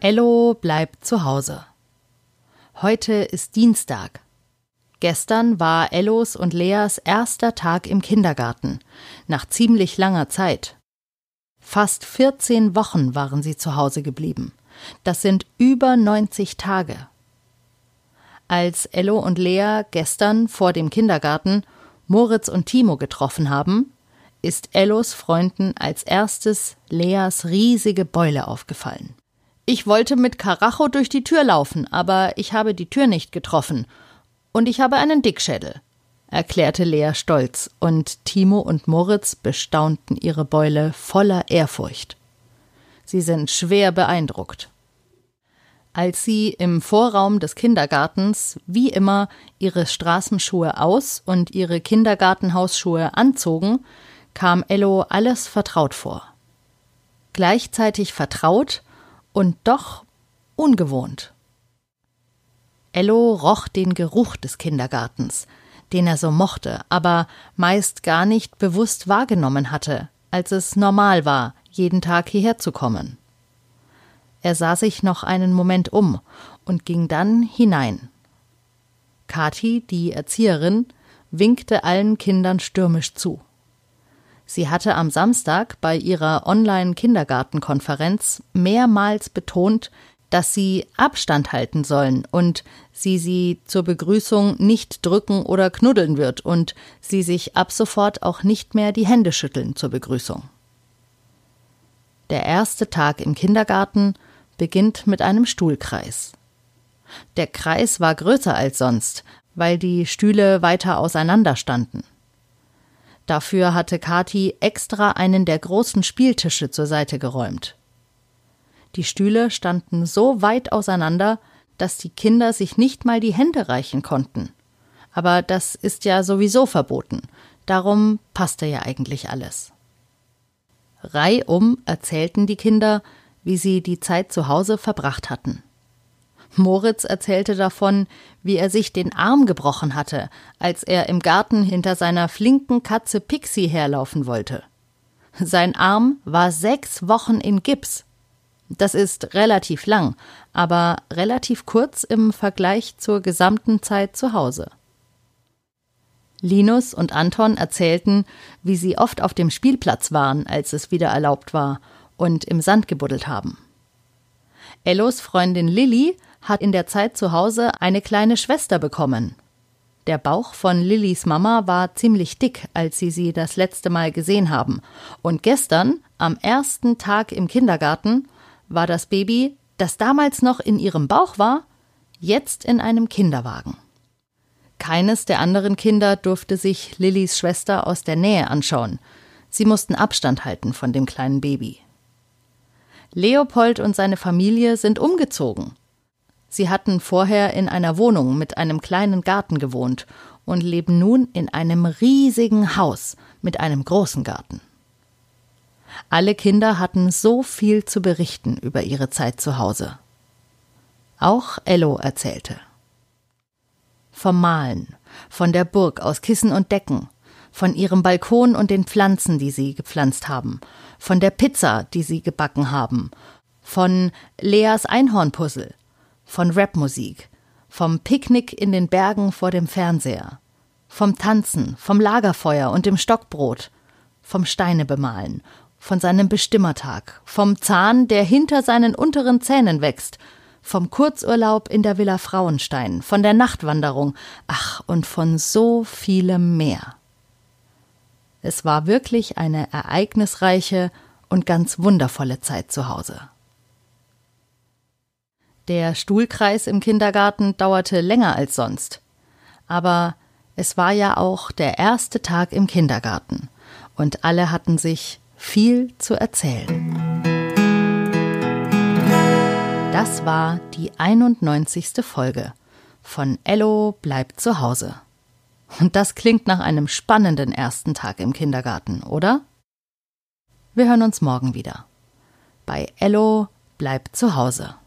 Ello bleibt zu Hause. Heute ist Dienstag. Gestern war Ellos und Leas erster Tag im Kindergarten, nach ziemlich langer Zeit. Fast 14 Wochen waren sie zu Hause geblieben. Das sind über 90 Tage. Als Ello und Lea gestern vor dem Kindergarten Moritz und Timo getroffen haben, ist Ellos Freunden als erstes Leas riesige Beule aufgefallen. Ich wollte mit Karacho durch die Tür laufen, aber ich habe die Tür nicht getroffen. Und ich habe einen Dickschädel, erklärte Lea stolz, und Timo und Moritz bestaunten ihre Beule voller Ehrfurcht. Sie sind schwer beeindruckt. Als sie im Vorraum des Kindergartens wie immer ihre Straßenschuhe aus und ihre Kindergartenhausschuhe anzogen, kam Ello alles vertraut vor. Gleichzeitig vertraut und doch ungewohnt. Ello roch den Geruch des Kindergartens, den er so mochte, aber meist gar nicht bewusst wahrgenommen hatte, als es normal war, jeden Tag hierher zu kommen. Er sah sich noch einen Moment um und ging dann hinein. Kathi, die Erzieherin, winkte allen Kindern stürmisch zu. Sie hatte am Samstag bei ihrer Online-Kindergartenkonferenz mehrmals betont, dass sie Abstand halten sollen und sie sie zur Begrüßung nicht drücken oder knuddeln wird und sie sich ab sofort auch nicht mehr die Hände schütteln zur Begrüßung. Der erste Tag im Kindergarten beginnt mit einem Stuhlkreis. Der Kreis war größer als sonst, weil die Stühle weiter auseinander standen. Dafür hatte Kathi extra einen der großen Spieltische zur Seite geräumt. Die Stühle standen so weit auseinander, dass die Kinder sich nicht mal die Hände reichen konnten. Aber das ist ja sowieso verboten. Darum passte ja eigentlich alles. Reihum erzählten die Kinder, wie sie die Zeit zu Hause verbracht hatten. Moritz erzählte davon, wie er sich den Arm gebrochen hatte, als er im Garten hinter seiner flinken Katze Pixie herlaufen wollte. Sein Arm war sechs Wochen in Gips. Das ist relativ lang, aber relativ kurz im Vergleich zur gesamten Zeit zu Hause. Linus und Anton erzählten, wie sie oft auf dem Spielplatz waren, als es wieder erlaubt war, und im Sand gebuddelt haben. Ellos Freundin Lilly hat in der Zeit zu Hause eine kleine Schwester bekommen. Der Bauch von Lillys Mama war ziemlich dick, als sie sie das letzte Mal gesehen haben. Und gestern, am ersten Tag im Kindergarten, war das Baby, das damals noch in ihrem Bauch war, jetzt in einem Kinderwagen. Keines der anderen Kinder durfte sich Lillys Schwester aus der Nähe anschauen. Sie mussten Abstand halten von dem kleinen Baby. Leopold und seine Familie sind umgezogen. Sie hatten vorher in einer Wohnung mit einem kleinen Garten gewohnt und leben nun in einem riesigen Haus mit einem großen Garten. Alle Kinder hatten so viel zu berichten über ihre Zeit zu Hause. Auch Ello erzählte. Vom Malen, von der Burg aus Kissen und Decken, von ihrem Balkon und den Pflanzen, die sie gepflanzt haben, von der Pizza, die sie gebacken haben, von Leas Einhornpuzzle, von Rapmusik, vom Picknick in den Bergen vor dem Fernseher, vom Tanzen, vom Lagerfeuer und dem Stockbrot, vom Steine bemalen von seinem Bestimmertag, vom Zahn, der hinter seinen unteren Zähnen wächst, vom Kurzurlaub in der Villa Frauenstein, von der Nachtwanderung, ach, und von so vielem mehr. Es war wirklich eine ereignisreiche und ganz wundervolle Zeit zu Hause. Der Stuhlkreis im Kindergarten dauerte länger als sonst. Aber es war ja auch der erste Tag im Kindergarten, und alle hatten sich viel zu erzählen. Das war die 91. Folge von Ello bleibt zu Hause. Und das klingt nach einem spannenden ersten Tag im Kindergarten, oder? Wir hören uns morgen wieder. Bei Ello bleibt zu Hause.